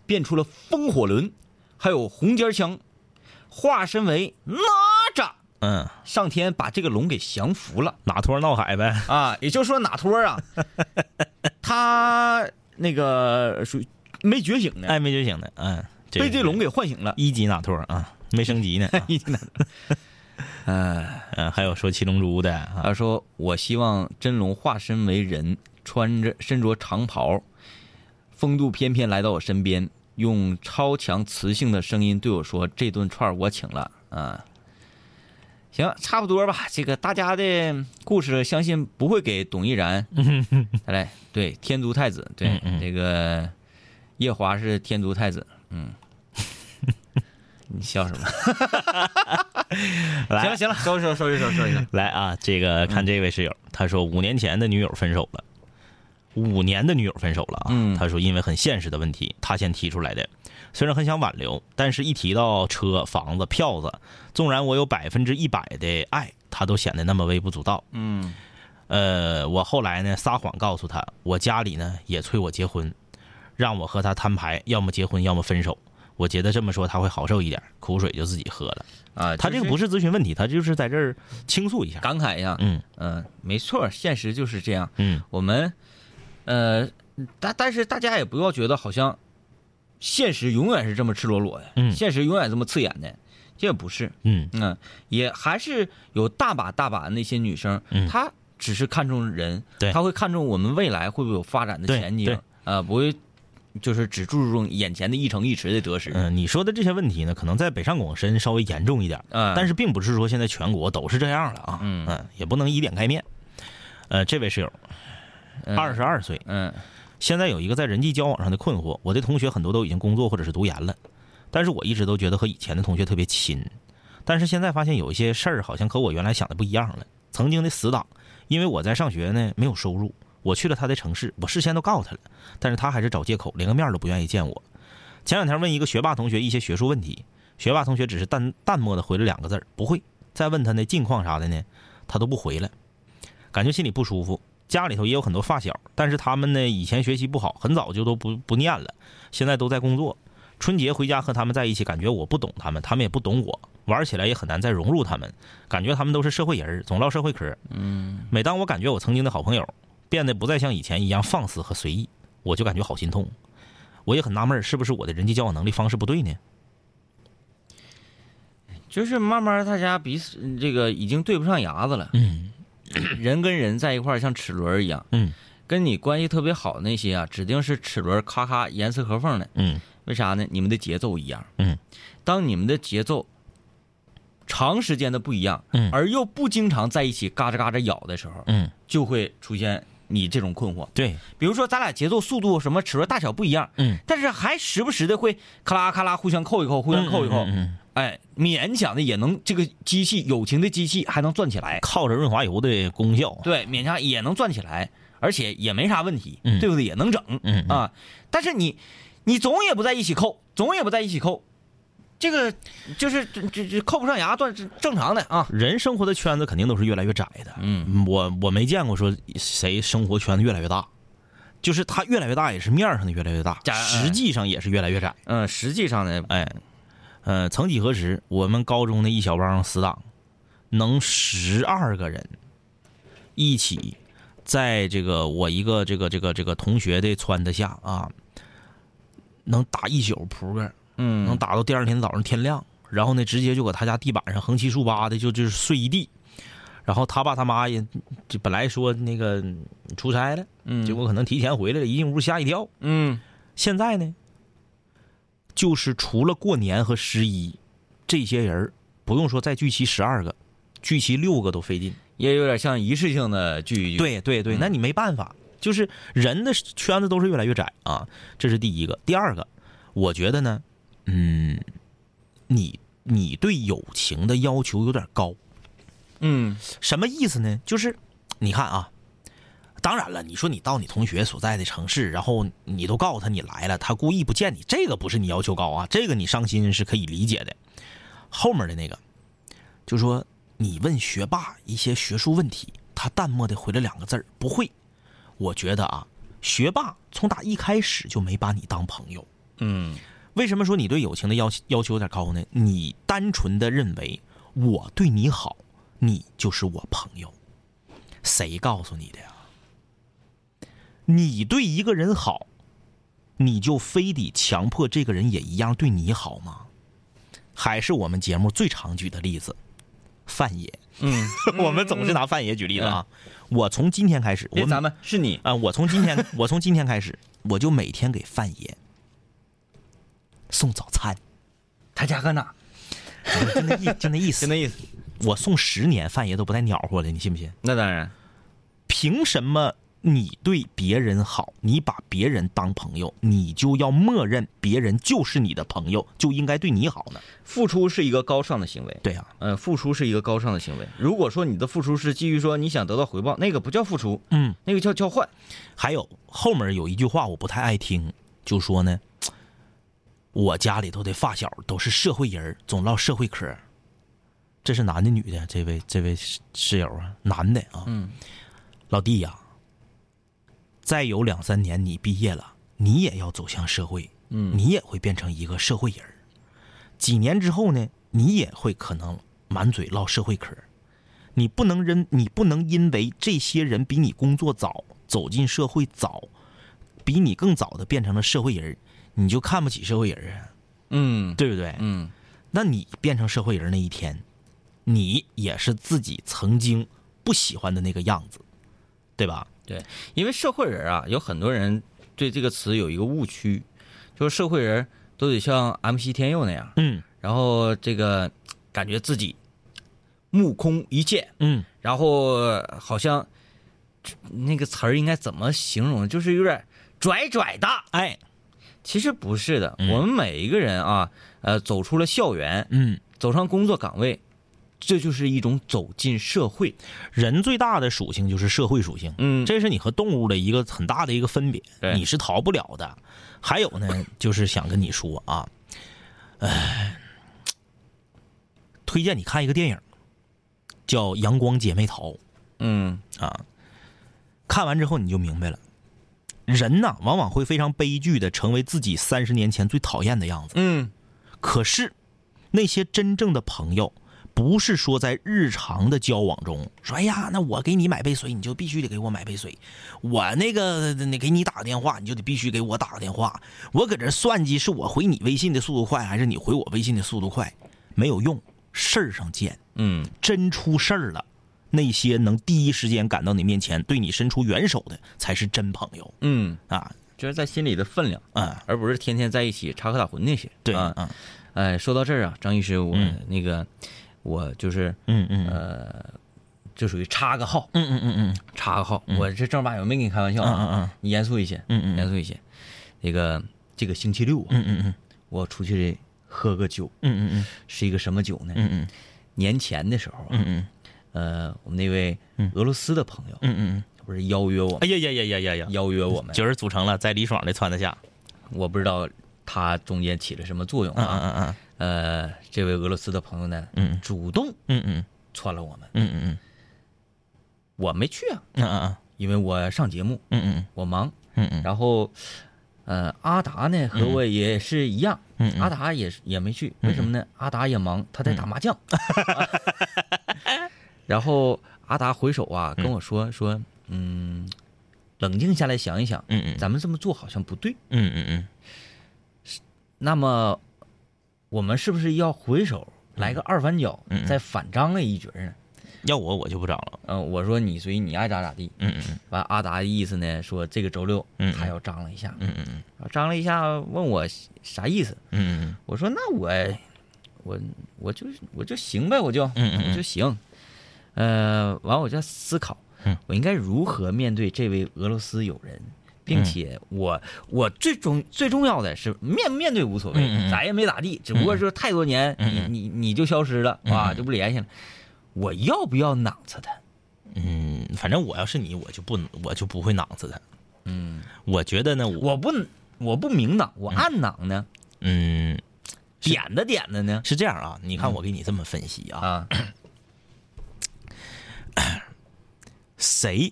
变出了风火轮，还有红尖枪，化身为哪吒，
嗯，
上天把这个龙给降服了。
哪托闹海呗。
啊，也就是说哪托啊，他那个属于没觉醒呢，
哎，没觉醒呢，嗯，
被这龙给唤醒了。
一级哪托啊，没升级呢。
一级哪，
嗯 嗯，还有说七龙珠的啊，
他说我希望真龙化身为人，穿着身着长袍，风度翩翩来到我身边，用超强磁性的声音对我说：“这顿串儿我请了。”啊，行，差不多吧。这个大家的故事，相信不会给董毅然带来。对，天族太子，对，这个夜华是天族太子。嗯，你笑什么？来行了行了，收拾收拾收拾收一收。
来啊，这个看这位室友，他说五年前的女友分手了，五年的女友分手了啊。
嗯
他说因为很现实的问题，他先提出来的。虽然很想挽留，但是一提到车、房子、票子，纵然我有百分之一百的爱，他都显得那么微不足道。
嗯
呃，我后来呢撒谎告诉他，我家里呢也催我结婚，让我和他摊牌，要么结婚，要么分手。我觉得这么说他会好受一点，苦水就自己喝了。
啊，就
他这个不是咨询问题，他就是在这儿倾诉一下。
感慨一下，
嗯。
嗯，没错，现实就是这样。
嗯。
我们，呃，但但是大家也不要觉得好像现实永远是这么赤裸裸的，
嗯。
现实永远这么刺眼的，这也不是，
嗯。
嗯，也还是有大把大把那些女生，
嗯。
她只是看重人，她会看重我们未来会不会有发展的前景。
对，
啊，不会就是只注重眼前的一城一池的得失，
嗯、你说的这些问题呢，可能在北上广深稍微严重一点，
嗯
但是并不是说现在全国都是这样了啊。
嗯
也不能以点开面。呃，这位室友，
嗯
二十二岁，
嗯
现在有一个在人际交往上的困惑。我的同学很多都已经工作或者是读研了，但是我一直都觉得和以前的同学特别亲。但是现在发现有一些事儿好像和我原来想的不一样了。曾经的死党，因为我在上学呢没有收入，我去了他的城市，我事先都告诉他了，但是他还是找借口，连个面都不愿意见我。前两天问一个学霸同学一些学术问题，学霸同学只是淡淡漠的回了两个字儿不会。再问他那近况啥的呢，他都不回了，感觉心里不舒服。家里头也有很多发小，但是他们呢以前学习不好，很早就都不不念了，现在都在工作。春节回家和他们在一起，感觉我不懂他们，他们也不懂我，玩起来也很难再融入他们，感觉他们都是社会人儿，总唠社会嗑。
嗯，
每当我感觉我曾经的好朋友变得不再像以前一样放肆和随意，我就感觉好心痛。我也很纳闷，是不是我的人际交往能力方式不对呢？
就是慢慢大家彼此这个已经对不上牙子了，
嗯
人跟人在一块儿像齿轮一样，
嗯
跟你关系特别好的那些啊，指定是齿轮咔咔严丝合缝的。
嗯
为啥呢？你们的节奏一样。
嗯，
当你们的节奏长时间的不一样，
嗯
而又不经常在一起嘎吱嘎吱咬的时候，
嗯，
就会出现你这种困惑。
对，
比如说咱俩节奏、速度什么齿轮大小不一样，
嗯，
但是还时不时的会咔啦咔啦互相扣一扣，互相扣一扣，
嗯嗯嗯
哎，勉强的也能这个机器友情的机器还能转起来，
靠着润滑油的功效。
对，勉强也能转起来，而且也没啥问题，
嗯
对不对？也能整，
嗯嗯
啊。但是你，你总也不在一起扣，总也不在一起扣，这个就是这这这扣不上牙，断是正常的啊。
人生活的圈子肯定都是越来越窄的。
嗯，
我我没见过说谁生活圈子越来越大，就是他越来越大，也是面儿上的越来越大，实际上也是越来越窄。
嗯，实际上呢，
哎，呃，曾几何时，我们高中的一小帮死党，能十二个人一起，在这个我一个这个这个这个同学的撺掇下啊，能打一宿扑克，能
嗯，
打到第二天早上天亮，然后呢，直接就搁他家地板上横七竖八的就就是睡一地。然后他爸他妈也就本来说那个出差了，
嗯
结果可能提前回来了，一进屋吓一跳。
嗯，
现在呢，就是除了过年和十一，这些人儿不用说再聚齐十二个，聚齐六个都费劲。
也有点像仪式性的聚一聚。，
对对对，那你没办法，就是人的圈子都是越来越窄啊，这是第一个。第二个，我觉得呢，嗯，你你对友情的要求有点高，
嗯
什么意思呢？就是你看啊，当然了，你说你到你同学所在的城市，然后你都告诉他你来了，他故意不见你，这个不是你要求高啊，这个你伤心是可以理解的。后面的那个，就说你问学霸一些学术问题，他淡漠的回了两个字儿不会。我觉得啊，学霸从打一开始就没把你当朋友。
嗯
为什么说你对友情的要要求有点高呢？你单纯的认为我对你好，你就是我朋友，谁告诉你的呀？你对一个人好，你就非得强迫这个人也一样对你好吗？还是我们节目最常举的例子，范爷。
嗯，
我们总是拿范爷举例子啊。我从今天开始，我
别咱们是你，
啊，我从今天，我从今天开始，我就每天给范爷送早餐，
他家搁哪？
就那意，就那意思
就。那意思。
我送十年，范爷都不带鸟和的，你信不信？
那当然，
凭什么你对别人好，你把别人当朋友，你就要默认别人就是你的朋友，就应该对你好呢？
付出是一个高尚的行为。
对呀、
呃，付出是一个高尚的行为。如果说你的付出是基于说你想得到回报，那个不叫付出，
嗯，
那个叫交换。
还有后面有一句话我不太爱听，就说呢，我家里头的发小都是社会人儿，总唠社会嗑。这是男的女的？这位这位室室友啊，男的啊。
嗯，
老弟呀，再有两三年你毕业了，你也要走向社会，
嗯
你也会变成一个社会人儿几年之后呢，你也会可能满嘴唠社会嗑儿你不能因你不能因为这些人比你工作早，走进社会早，比你更早的变成了社会人儿你就看不起社会人儿啊，
嗯
对不对？
嗯
那你变成社会人那一天，你也是自己曾经不喜欢的那个样子，对吧？
对，因为社会人啊，有很多人对这个词有一个误区，就是社会人都得像 MC 天佑那样，
嗯
然后这个感觉自己目空一切，
嗯
然后好像那个词儿应该怎么形容？就是有点拽拽的。
哎，
其实不是的，我们每一个人啊，呃，走出了校园，
嗯，
走上工作岗位，这就是一种走进社会。
人最大的属性就是社会属性，
嗯
这是你和动物的一个很大的一个分别，你是逃不了的。还有呢，就是想跟你说啊，哎，推荐你看一个电影，叫《阳光姐妹淘》。
嗯
啊，看完之后你就明白了，人呐，往往会非常悲剧的成为自己三十年前最讨厌的样子。
嗯
可是，那些真正的朋友，不是说在日常的交往中说，哎呀，那我给你买杯水，你就必须得给我买杯水；我那个那给你打个电话，你就得必须给我打个电话。我搁这算计是我回你微信的速度快，还是你回我微信的速度快，没有用，事儿上见。
嗯
真出事儿了，那些能第一时间赶到你面前，对你伸出援手的，才是真朋友。
嗯，
啊！
就是在心里的分量，
啊，
而不是天天在一起插科打诨那些。
对，
啊，
嗯。
哎，说到这儿啊，张医师，我
嗯。
那个我就是
嗯嗯。
呃，就属于插个号，
嗯嗯嗯嗯
插个号，我这正儿八经没跟你开玩笑
嗯
啊，
嗯。
你严肃一些，
嗯嗯
严肃一些。那个这个星期六啊，
嗯嗯嗯
我出去喝个酒，
嗯嗯。
是一个什么酒呢？
嗯嗯。
年前的时候啊，
嗯嗯
呃，我们那位俄罗斯的朋友，
嗯嗯嗯，
不是邀约我们，
哎呀呀呀呀呀呀！
邀约我们，
就是组成了，在李爽的撺掇下，
我不知道他中间起了什么作用
嗯
啊。
嗯嗯。
呃，这位俄罗斯的朋友呢，
嗯。
主动
嗯嗯。
窜了我们，
嗯嗯嗯。
我没去啊，
嗯嗯
因为我上节目，
嗯嗯
我忙。
嗯嗯。
然后，呃，阿达呢和我也是一样，
嗯
阿达也是也没去，为什么呢？阿达也忙，他在打麻将。然后阿达回首啊，跟我说说，嗯，冷静下来想一想，
嗯嗯
咱们这么做好像不对。
嗯嗯嗯
那么，我们是不是要回首来个二反脚，
嗯嗯
再反张了一局呢？
要我我就不张了。
嗯、我说你随你爱咋咋地。
嗯嗯
完，阿达的意思呢，说这个周六
嗯
他要张了一下，
嗯嗯
嗯张了一下，问我啥意思。
嗯嗯嗯
我说那我我我就我就行呗，我就
嗯嗯
就行。呃，完我就思考
嗯，
我应该如何面对这位俄罗斯友人，并
嗯。
且我我最重最重要的是面面对无所谓
嗯嗯嗯，
咱也没咋地，只不过说太多年你你你就消失了啊，就不联系了。我要不要囊着他？
嗯，反正我要是你，我就不我就不会囊着他。
嗯，
我觉得呢，我
我不我不明囊，我暗囊呢，
嗯。
点的点的呢
是这样啊，你看我给你这么分析啊，
啊，
谁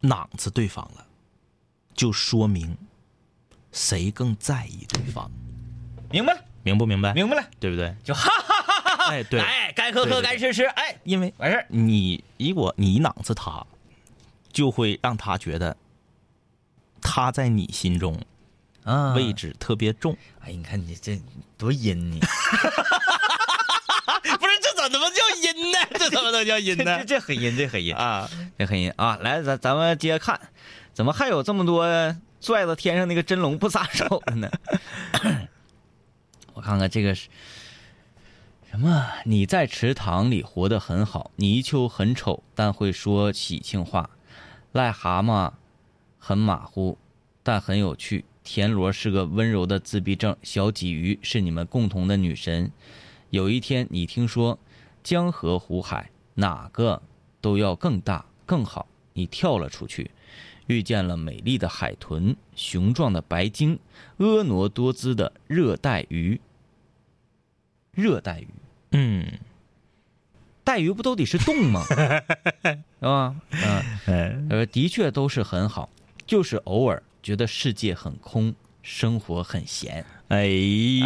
囊子对方了，就说明谁更在意对方，
明白了，
明不明白？
明白了，
对不对？
就哈哈哈哈哈，
哎，对，
哎，该喝喝，该吃吃，哎，
因为
完事儿。
你如果你囊子他，就会让他觉得他在你心中
啊。
位置特别重。
哎，你看你这多阴呢，
不是，这怎么叫阴呢？这怎么能叫阴
呢这这很阴，这很阴，
啊，
这很阴啊！来，咱咱们接着看，怎么还有这么多拽到天上那个真龙不撒手的呢？我看看这个是什么？你在池塘里活得很好，泥鳅很丑，但会说喜庆话。癞蛤蟆很马虎，但很有趣。田螺是个温柔的自闭症，小鲫鱼是你们共同的女神。有一天，你听说江河湖海哪个都要更大更好，你跳了出去，遇见了美丽的海豚、雄壮的白鲸、婀娜多姿的热带鱼。热带鱼，
嗯，
带鱼不都得是动吗？是吧？嗯。
嗯
呃，的确都是很好，就是偶尔觉得世界很空，生活很闲。
哎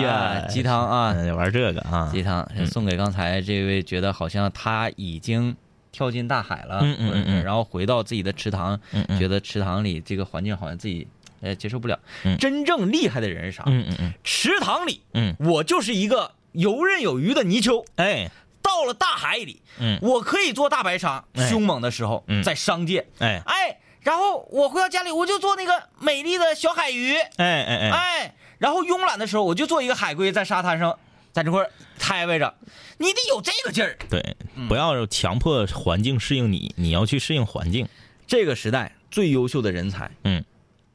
呀
啊，鸡汤啊，
嗯玩这个啊，
鸡汤送给刚才这位觉得好像他已经跳进大海了，
嗯嗯嗯嗯。
然后回到自己的池塘，
嗯嗯。
觉得池塘里这个环境好像自己呃接受不了。
嗯。
真正厉害的人是啥？
嗯嗯嗯。
池塘里，
嗯，
我就是一个游刃有余的泥鳅。
哎。
到了大海里，
嗯。
我可以做大白鲨，
哎。
凶猛的时候，
嗯。
在商界，
哎。
哎，然后我回到家里，我就做那个美丽的小海鱼，
哎哎哎，
哎，然后慵懒的时候，我就做一个海龟，在沙滩上，在这块儿胎位着，你得有这个劲儿。
对，
嗯
不要强迫环境适应你，你要去适应环境。
这个时代最优秀的人才，
嗯，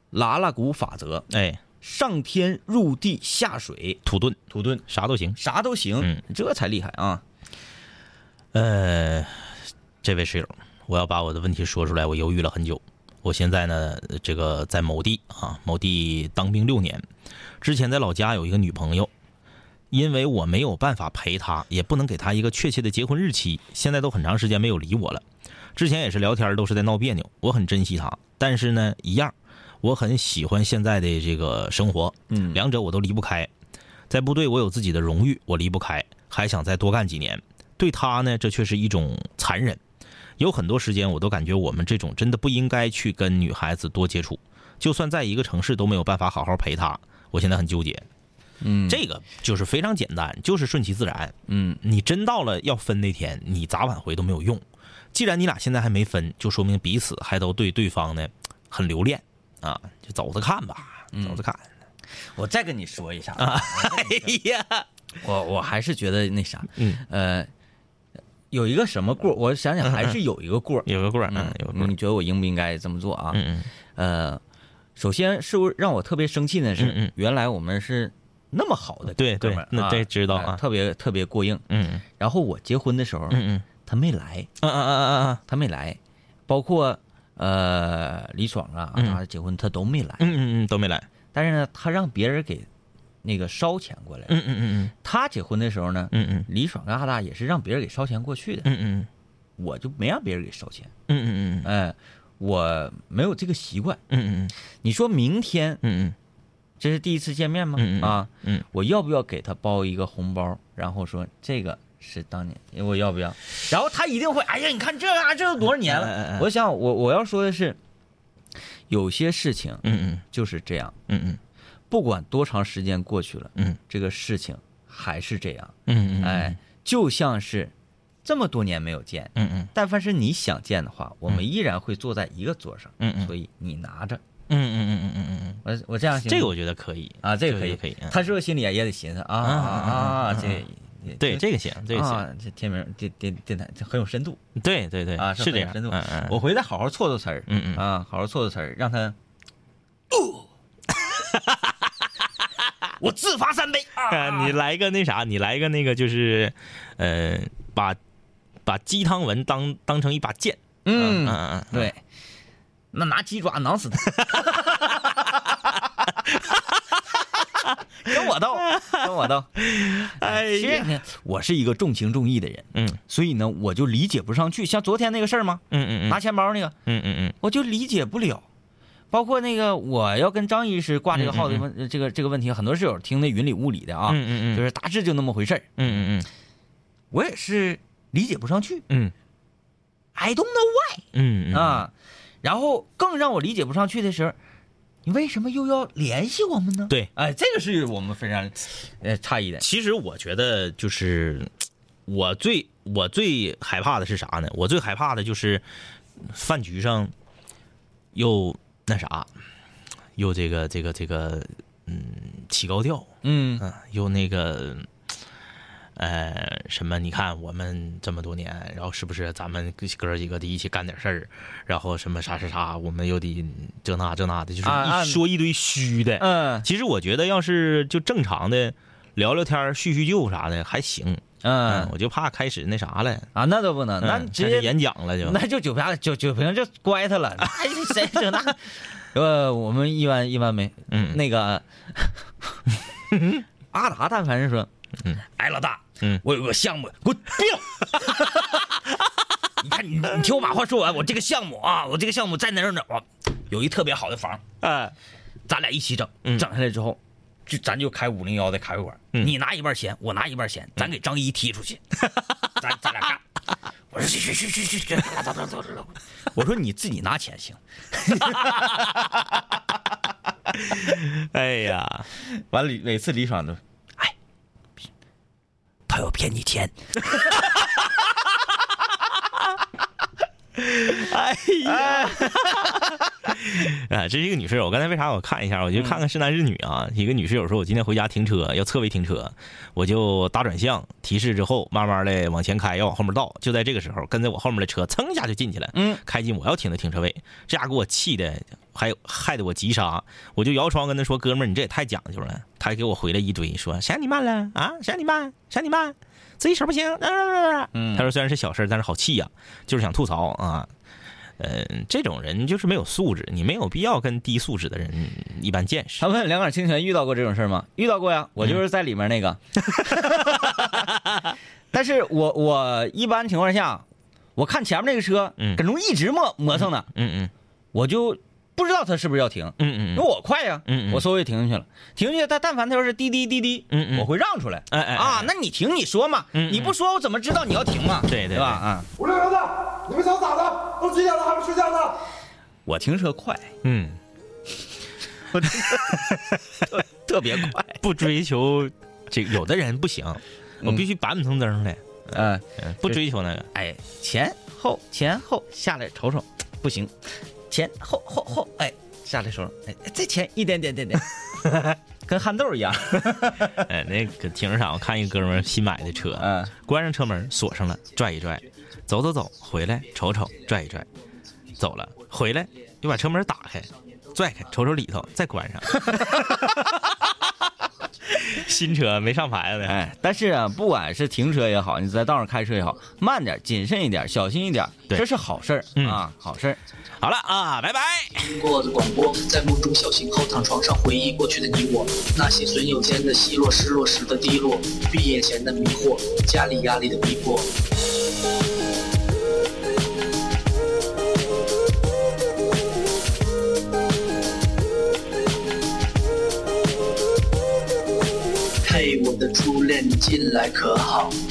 拉拉古法则，
哎，
上天入地下水
土遁
土遁，
啥都行。
啥都行，
嗯
这才厉害啊！
呃，这位室友，我要把我的问题说出来，我犹豫了很久。我现在呢，这个在某地啊，某地当兵六年，之前在老家有一个女朋友，因为我没有办法陪她，也不能给她一个确切的结婚日期，现在都很长时间没有理我了。之前也是聊天都是在闹别扭，我很珍惜她，但是呢，一样，我很喜欢现在的这个生活，
嗯
两者我都离不开。在部队，我有自己的荣誉，我离不开，还想再多干几年。对她呢，这却是一种残忍。有很多时间，我都感觉我们这种真的不应该去跟女孩子多接触，就算在一个城市都没有办法好好陪她。我现在很纠结。
嗯，
这个就是非常简单，就是顺其自然。
嗯
你真到了要分那天，你咋挽回都没有用。既然你俩现在还没分，就说明彼此还都对对方呢很留恋啊，就走着看吧，走着看。
我再跟你说一下，
哎呀，
我我还是觉得那啥，
嗯，
呃，有一个什么过儿，我想想还是有一个过儿，
有个过儿，
嗯
嗯，有
你，觉得我应不应该这么做啊？
嗯嗯。
呃，首先是不是让我特别生气的是，原来我们是那么好的
对对那这知道
哎
啊
特别特别过硬。
嗯。
然后我结婚的时候，
嗯嗯。
他没来，
嗯嗯嗯嗯嗯
他没来，包括呃李爽啊，
嗯。
他结婚他都没来，
嗯嗯嗯都没来。
但是呢，他让别人给那个烧钱过来。
嗯嗯嗯
他结婚的时候呢，
嗯嗯。
李爽跟阿大也是让别人给烧钱过去的，
嗯嗯
我就没让别人给烧钱，
嗯嗯嗯。
哎，我没有这个习惯。
嗯嗯。
你说明天
嗯
这是第一次见面吗？
嗯嗯
啊，
嗯。
我要不要给他包一个红包？然后说这个是当年，我要不要？然后他一定会，哎呀，你看这啊，这都多少年
哎哎哎
了？我想，我我要说的是，有些事情
嗯。
就是这样，
嗯嗯
不管多长时间过去了，
嗯
这个事情还是这样。
嗯嗯，
哎，就像是这么多年没有见，
嗯嗯
但凡是你想见的话，我们依然会坐在一个桌上。
嗯嗯
所以你拿着，
嗯嗯嗯嗯嗯嗯，
我我这样行
这个我觉得可以
啊，这个可以
可以。嗯
他是不是心里也得寻思啊啊啊啊？这
对这个行，这个行，
啊，这天明电电电台这很有深度
对对对
啊，
是这样，
深度
嗯嗯，。
我回来好好错错词儿，
嗯嗯
啊，好好错错词儿，让他。我自罚三杯啊！
啊，你来个那啥，你来个那个就是，呃，把把鸡汤文当当成一把剑，嗯
嗯，
嗯嗯，
对，那拿鸡爪挠死他。跟我斗，跟我斗。
哎
其实呢，我是一个重情重义的人，
嗯
所以呢，我就理解不上去。像昨天那个事儿吗？
嗯嗯
拿钱包那个，
嗯嗯嗯
我就理解不了。包括那个，我要跟张医师挂这个号的
嗯
问、这个这个问题，很多室友听的云里雾里的啊，
嗯嗯嗯
就是大致就那么回事儿。
嗯嗯
我也是理解不上去
嗯
，I don't know why。
嗯嗯
啊，然后更让我理解不上去的是，你为什么又要联系我们呢？
对，
哎，这个是我们非常呃诧异的。
其实我觉得就是我最我最害怕的是啥呢？我最害怕的就是饭局上又那啥，又这个这个这个嗯起高调，
嗯
嗯，又那个。呃，什么？你看我们这么多年，然后是不是咱们哥几个得一起干点事儿？然后什么啥啥啥，我们又得这那这那的，就是一说一堆虚的。
嗯
其实我觉得，要是就正常的聊聊天、叙叙旧啥的还行。
嗯
我就怕开始那啥了，
啊，那都不能，那
嗯
直接
演讲了就。
那就酒瓶酒酒瓶就乖他了。哎，谁整那？呃，我们一般一般没，
嗯
那个 阿达，但凡是说，
嗯，
哎，老大，
嗯
我有个项目，给我闭了。看你你听我把话说完，我这个项目啊，我这个项目在哪儿哪儿，有一特别好的房，
哎，
咱俩一起整，
嗯
整下来之后，就咱就开五零幺的咖啡馆，
嗯
你拿一半钱，我拿一半钱，咱给张一踢出去，咱咱俩干。我说去去去去去去，走走走走走。我说你自己拿钱行。
哎呀，
完了，每次李爽都，哎，他要骗你钱。
哎呀，啊，这是一个女室友。我刚才为啥我看一下？我就看看是男是女啊。一个女室友说，我今天回家停车要侧位停车，我就打转向提示之后，慢慢的往前开，要往后面倒。就在这个时候，跟在我后面的车噌一下就进去了，
嗯，
开进我要停的停车位，这家给我气的，还有害得我急刹。我就摇窗跟他说：“哥们儿，你这也太讲究了。”他还给我回了一堆，说：“谁让你慢了啊？谁让你慢？谁让你慢？自己手不行。啊”
嗯
他说：“虽然是小事儿，但是好气呀、就是想吐槽啊。”嗯，这种人就是没有素质，你没有必要跟低素质的人一般见识。
他问两杆清泉遇到过这种事儿吗？遇到过呀，我就是在里面那个。但是我我一般情况下，我看前面那个车，
嗯
跟中一直磨磨蹭呢，
嗯嗯
我就不知道他是不是要停，
嗯嗯
因为我快呀，
嗯嗯
我稍微停下去了，停下去，他但凡他要是滴滴滴滴，
嗯嗯
我会让出来。
哎哎哎
啊，那你停你说嘛，你不说我怎么知道你要停嘛？
对对
对吧？啊，
五六零的，你们想咋的？都几点了还不睡觉呢？
我停车快，
嗯，我
特别快。
不追求这有的人不行，我必须板板正正的，
嗯，
嗯不追求那个。
哎，前后前后下来瞅瞅，不行，前后后后，哎，下来时候，哎，再前一点点点点，跟憨豆一样。
哎，那个停车场我看一哥们新买的车，
嗯，
关上车门锁上了，拽一拽，走走走，回来瞅瞅，拽一拽，走了，回来又把车门打开，拽开，瞅瞅里头，再关上。新车没上牌子的，
哎，但是啊，不管是停车也好，你在道上开车也好，慢点，谨慎一点，小心一点，
对
这是好事儿、
嗯
啊，好事儿。
好了啊，拜拜。
听过的广播，在梦中小醒后躺床上回忆过去的你我，那些损友间的奚落，失落时的低落，毕业前的迷惑，家里压力的逼迫。的初恋，你近来可好？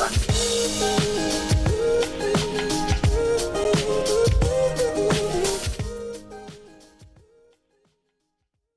Amazon.